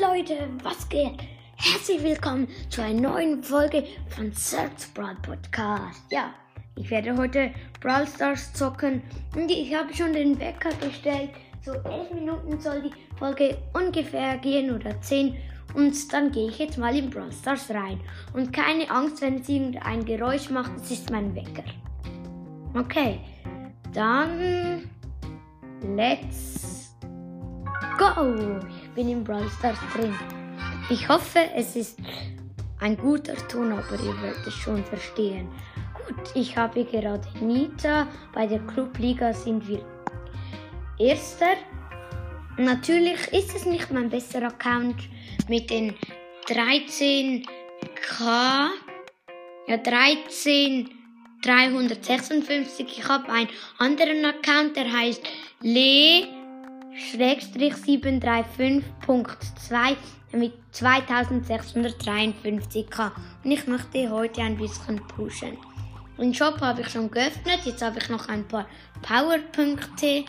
Leute, was geht? Herzlich willkommen zu einer neuen Folge von Search Brawl Podcast. Ja, ich werde heute Brawl Stars zocken und ich habe schon den Wecker gestellt. So 11 Minuten soll die Folge ungefähr gehen oder 10 und dann gehe ich jetzt mal in Brawl Stars rein. Und keine Angst, wenn es irgendein Geräusch macht, es ist mein Wecker. Okay, dann let's go! Bin in Brawl Stars drin. Ich hoffe, es ist ein guter Ton, aber ihr werdet es schon verstehen. Gut, ich habe gerade Nita. Bei der Clubliga sind wir Erster. Natürlich ist es nicht mein bester Account mit den 13k. Ja, 13. 356. Ich habe einen anderen Account, der heißt Le 735.2 mit 2653k. Und ich möchte heute ein bisschen pushen. Den Shop habe ich schon geöffnet. Jetzt habe ich noch ein paar Powerpunkte.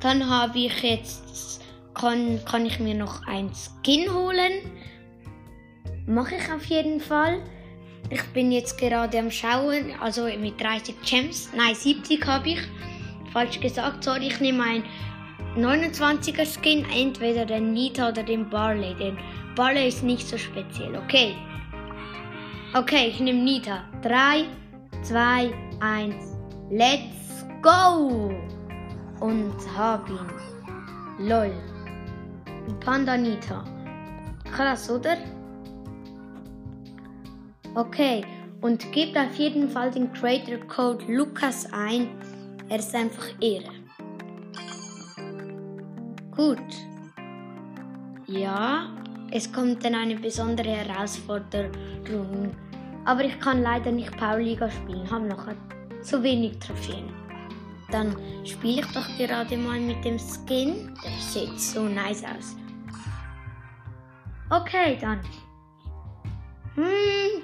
Dann habe ich jetzt, kann, kann ich mir noch ein Skin holen. Mache ich auf jeden Fall. Ich bin jetzt gerade am Schauen, also mit 30 Gems. Nein, 70 habe ich. Falsch gesagt, sorry, ich nehme ein 29er Skin, entweder den Nita oder den Barley. Den Barley ist nicht so speziell, okay? Okay, ich nehme Nita. 3, 2, 1, let's go! Und hab ihn. Lol. Panda Nita. Krass, oder? Okay, und gebt auf jeden Fall den Creator Code Lukas ein. Er ist einfach Ehre. Gut. Ja, es kommt dann eine besondere Herausforderung. Aber ich kann leider nicht Pauliga spielen, habe noch zu wenig Trophäen. Dann spiele ich doch gerade mal mit dem Skin. Der sieht so nice aus. Okay, dann. Hm.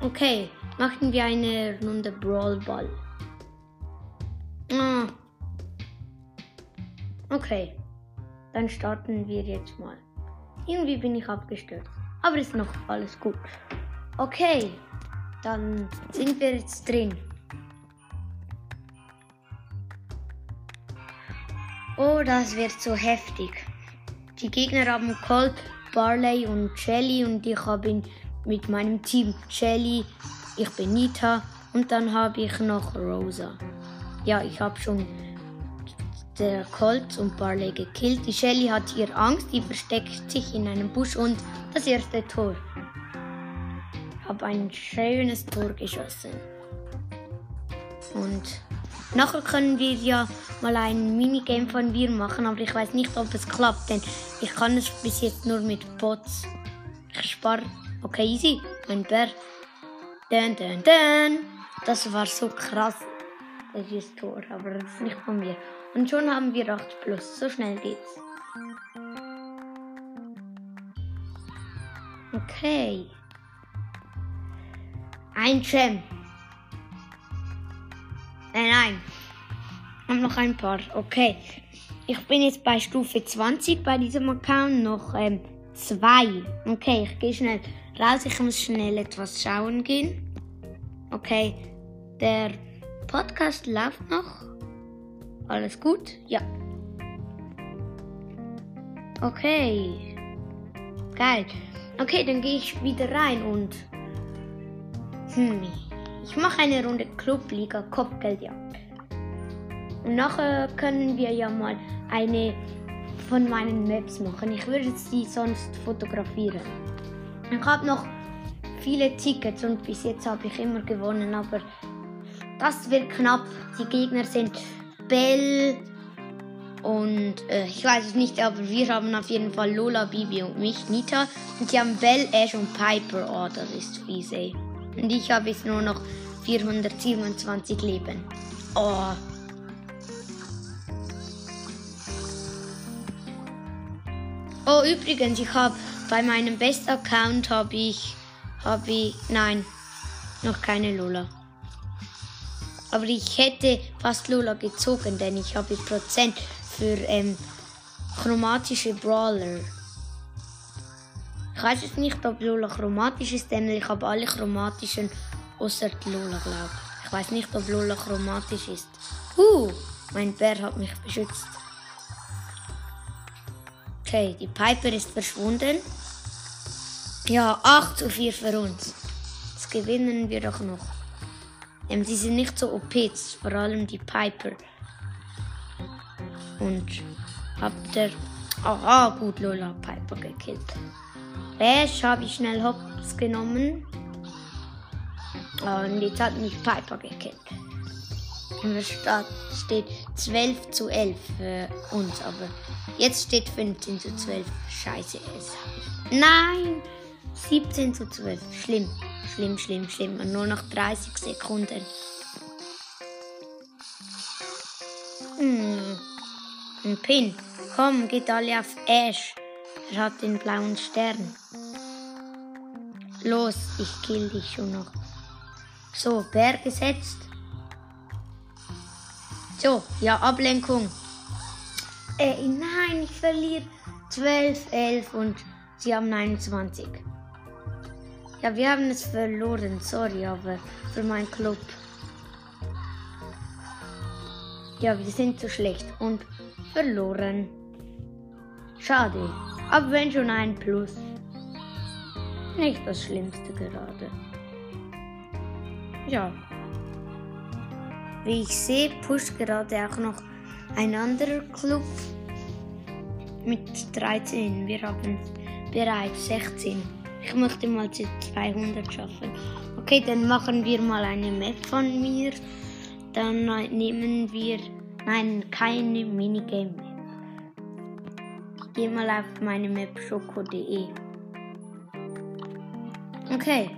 Okay, machen wir eine Runde Brawl Ball. Ah. Okay. Dann starten wir jetzt mal. Irgendwie bin ich abgestürzt. Aber ist noch alles gut. Okay, dann sind wir jetzt drin. Oh, das wird so heftig. Die Gegner haben Colt, Barley und Shelly und ich habe mit meinem Team Shelly, ich bin Nita und dann habe ich noch Rosa. Ja, ich habe schon der Colt und Barley gekillt. Die Shelly hat hier Angst, die versteckt sich in einem Busch und das erste Tor. Habe ein schönes Tor geschossen. Und nachher können wir ja mal ein Minigame von mir machen, aber ich weiß nicht, ob es klappt, denn ich kann es bis jetzt nur mit Bots. Ich spare. Okay, easy. Mein Bär. Dun, dun, dun. Das war so krass. Das ist Tor, aber das ist nicht von mir. Und schon haben wir 8 plus. So schnell geht's. Okay. Ein Gem. Nein, nein. Habe noch ein paar. Okay. Ich bin jetzt bei Stufe 20 bei diesem Account. Noch ähm, zwei. Okay, ich gehe schnell raus. Ich muss schnell etwas schauen gehen. Okay. Der Podcast läuft noch. Alles gut? Ja. Okay. Geil. Okay, dann gehe ich wieder rein und. Hm. Ich mache eine Runde Clubliga Kopfgeldjagd. Und nachher können wir ja mal eine von meinen Maps machen. Ich würde sie sonst fotografieren. Ich habe noch viele Tickets und bis jetzt habe ich immer gewonnen, aber das wird knapp. Die Gegner sind Bell und äh, ich weiß es nicht, aber wir haben auf jeden Fall Lola, Bibi und mich, Nita. Und sie haben Bell, Ash und Piper. Oh, das ist fies, ey. Und ich habe jetzt nur noch 427 Leben. Oh. Oh, übrigens, ich habe bei meinem Best-Account habe ich, habe ich, nein, noch keine Lola. Aber ich hätte fast Lola gezogen, denn ich habe Prozent für ähm, chromatische Brawler. weiß jetzt nicht, ob Lola chromatisch ist, denn ich habe alle chromatischen außer Lola, glaube ich. Ich weiß nicht, ob Lola chromatisch ist. Huh, mein Bär hat mich beschützt. Okay, die Piper ist verschwunden. Ja, 8 zu 4 für uns. Das gewinnen wir doch noch. Ähm, sie sind nicht so OP, vor allem die Piper. Und habt ihr. Aha, gut, Lola Piper gekillt. Bash habe ich schnell hops genommen. Und jetzt hat mich Piper gekillt. Und es steht 12 zu 11 für uns, aber jetzt steht 15 zu 12. Scheiße ist. Nein! 17 zu 12. Schlimm, schlimm, schlimm, schlimm. Und nur noch 30 Sekunden. Hm. Ein Pin. Komm, geht alle auf Ash. Er hat den blauen Stern. Los, ich kill dich schon noch. So, Bär gesetzt. So, ja, Ablenkung. Ey, nein, ich verliere 12, 11 und sie haben 21. Ja, wir haben es verloren, sorry, aber für meinen Club. Ja, wir sind zu schlecht und verloren. Schade, aber wenn schon ein Plus. Nicht das Schlimmste gerade. Ja. Wie ich sehe, pusht gerade auch noch ein anderer Club mit 13. Wir haben bereits 16. Ich möchte mal zu 200 schaffen. Okay, dann machen wir mal eine Map von mir. Dann nehmen wir, nein, keine Minigame-Map. Ich gehe mal auf meine Map schoko.de. Okay,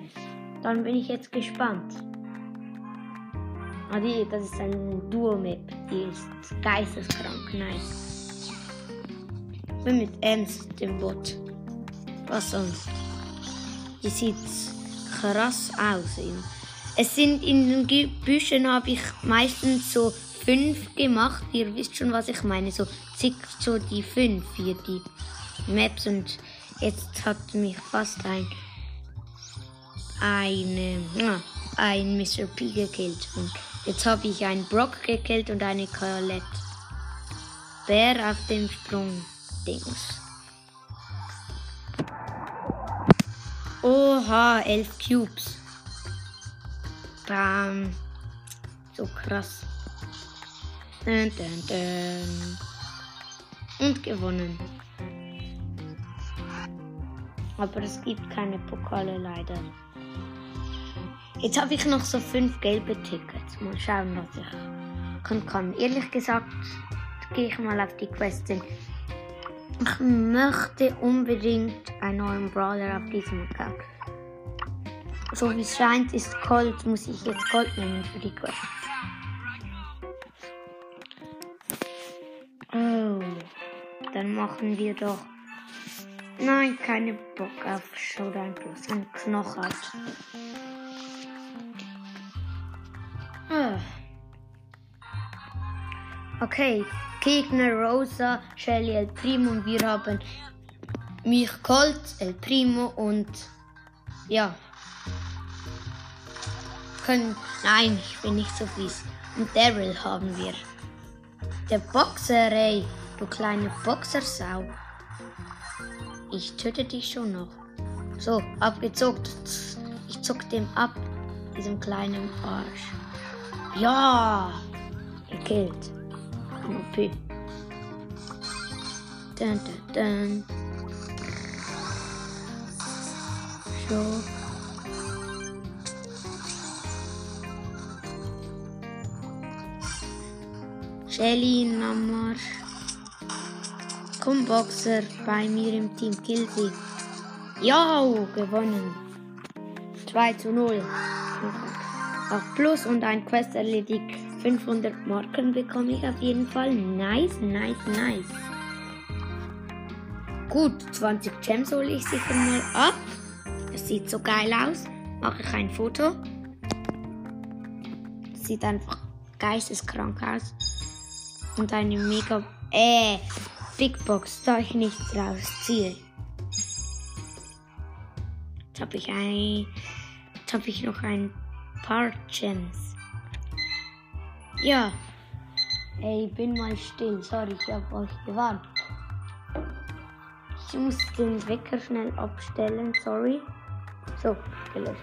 dann bin ich jetzt gespannt. Ah, die, das ist ein Duo-Map. Die ist geisteskrank, nice. Ich bin mit Ems, dem Bot. Was sonst? Die sieht krass aus. Es sind in den Büschen habe ich meistens so fünf gemacht. Ihr wisst schon, was ich meine. So zick so die fünf hier, die Maps. Und jetzt hat mich fast ein eine, ein Mr. P gekillt. Und jetzt habe ich einen Brock gekillt und eine Colette. Bär auf dem Sprung-Dings. Oha, elf Cubes. Bam. So krass. Dun, dun, dun. Und gewonnen. Aber es gibt keine Pokale leider. Jetzt habe ich noch so fünf gelbe Tickets. Mal schauen, was ich kann. kann. Ehrlich gesagt, gehe ich mal auf die Quest. Ich möchte unbedingt einen neuen Brawler auf diesem Account. So wie es scheint, ist Gold, muss ich jetzt Gold nehmen für die Quest. Oh, dann machen wir doch. Nein, keine Bock auf Showdown Plus. Ein Knochenart. Ah. Okay, Gegner Rosa, Shelly, El Primo und wir haben mich Colt, El Primo und ja. Können, nein, ich bin nicht so fies. Und Daryl haben wir. Der Boxer, ey, du kleine Boxersau. Ich töte dich schon noch. So, abgezockt. Ich zock dem ab, diesem kleinen Arsch. Ja, gekillt. OP. Dun, dun, dun. So. Shelly Namar. Komm, Boxer, bei mir im Team. Kill sie. Ja, gewonnen. 2 zu 0. 8 plus und ein Quest erledigt. 500 Marken bekomme ich auf jeden Fall. Nice, nice, nice. Gut, 20 Gems hole ich sicher mal ab. Das sieht so geil aus. Mache ich ein Foto. Sieht einfach geisteskrank aus. Und eine mega... Äh, Big Box, da ich nichts rausziehe. Jetzt habe ich ein. Jetzt habe ich noch ein paar Gems. Ja. Ey, bin mal still. Sorry, ich habe euch gewarnt. Ich muss den Wecker schnell abstellen. Sorry. So, gelöscht.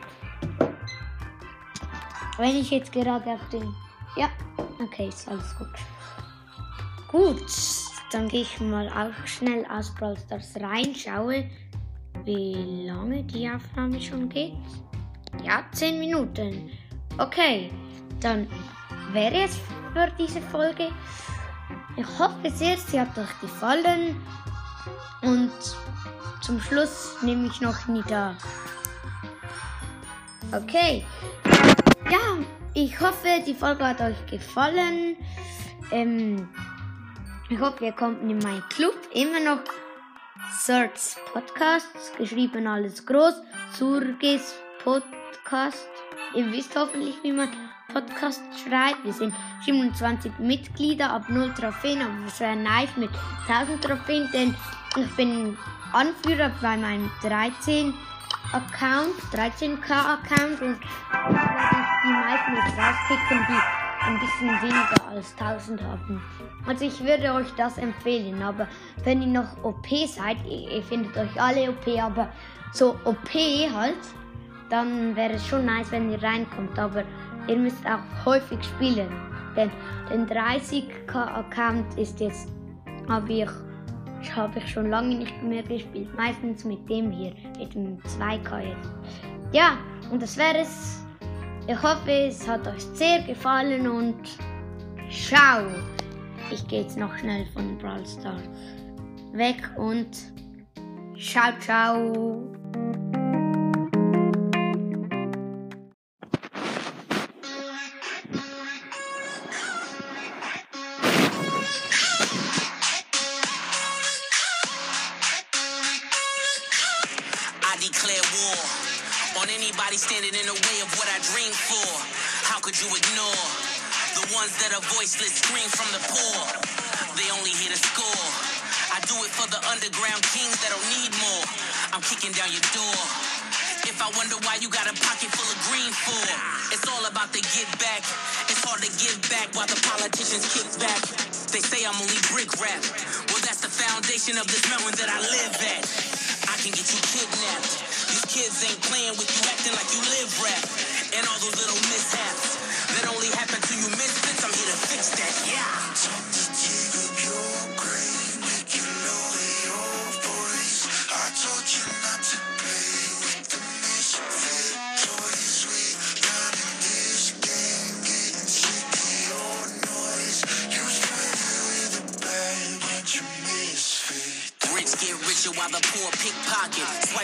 Wenn ich jetzt gerade auf den. Ja, okay, ist alles gut. Gut, dann gehe ich mal auch schnell aus Brawl Stars rein, schaue, wie lange die Aufnahme schon geht. Ja, 10 Minuten. Okay, dann wäre es für diese Folge. Ich hoffe sehr, sie hat euch gefallen. Und zum Schluss nehme ich noch Nida. Okay. Ja, ich hoffe, die Folge hat euch gefallen. Ähm, ich hoffe, ihr kommt in meinen Club. Immer noch Search Podcasts, geschrieben alles groß. Surges Podcast. Ihr wisst hoffentlich, wie man Podcast schreibt. Wir sind 27 Mitglieder, ab 0 Trophäen, aber es wäre nice mit 1000 Trophäen, denn ich bin Anführer bei meinem 13 Account, 13k Account und die meisten jetzt rauskicken, die ein bisschen weniger als 1000 haben. Also ich würde euch das empfehlen, aber wenn ihr noch OP seid, ihr, ihr findet euch alle OP, aber so OP halt, dann wäre es schon nice, wenn ihr reinkommt, aber ihr müsst auch häufig spielen, denn den 30k Account ist jetzt, habe ich habe ich schon lange nicht mehr gespielt. Meistens mit dem hier, mit dem 2K jetzt. Ja, und das wäre es. Ich hoffe, es hat euch sehr gefallen und ciao. Ich gehe jetzt noch schnell von Brawl Stars weg und ciao, ciao. Ones that are voiceless, scream from the poor? They only here to score. I do it for the underground kings that don't need more. I'm kicking down your door. If I wonder why you got a pocket full of green for, it's all about the get back. It's hard to give back while the politicians kick back. They say I'm only brick rap. Well, that's the foundation of this mountain that I live at. I can get you kidnapped. These kids ain't playing with you, acting like you live rap. And all those little mishaps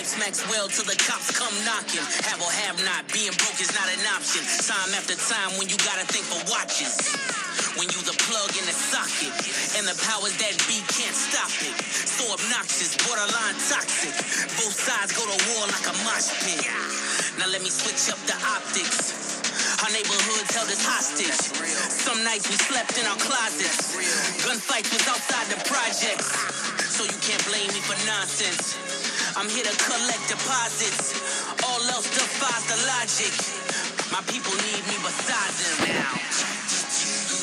pickpocket. Swipe smacks well till the cops come knocking. Have or have not, being broke is not an option. Time after time when you gotta think for watches. When you the plug in the socket, and the powers that be can't stop it. So obnoxious, borderline toxic. Both sides go to war like a mosh pit. Now let me switch up the optics. Our neighborhoods held us hostage. Some nights we slept in our closets. Gunfights was outside the projects. So you can't blame me for nonsense. I'm here to collect deposits. All else defies the logic. My people need me beside them now.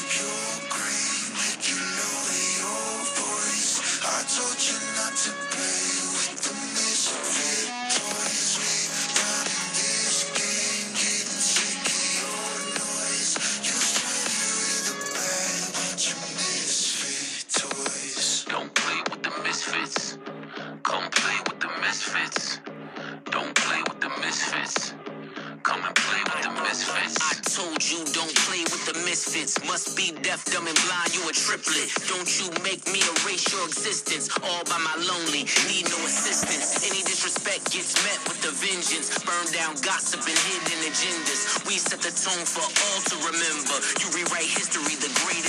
I told you don't play with the misfits. Must be deaf, dumb, and blind. You a triplet. Don't you make me erase your existence. All by my lonely, need no assistance. Any disrespect gets met with a vengeance. Burn down gossip and hidden agendas. We set the tone for all to remember. You rewrite history, the greatest.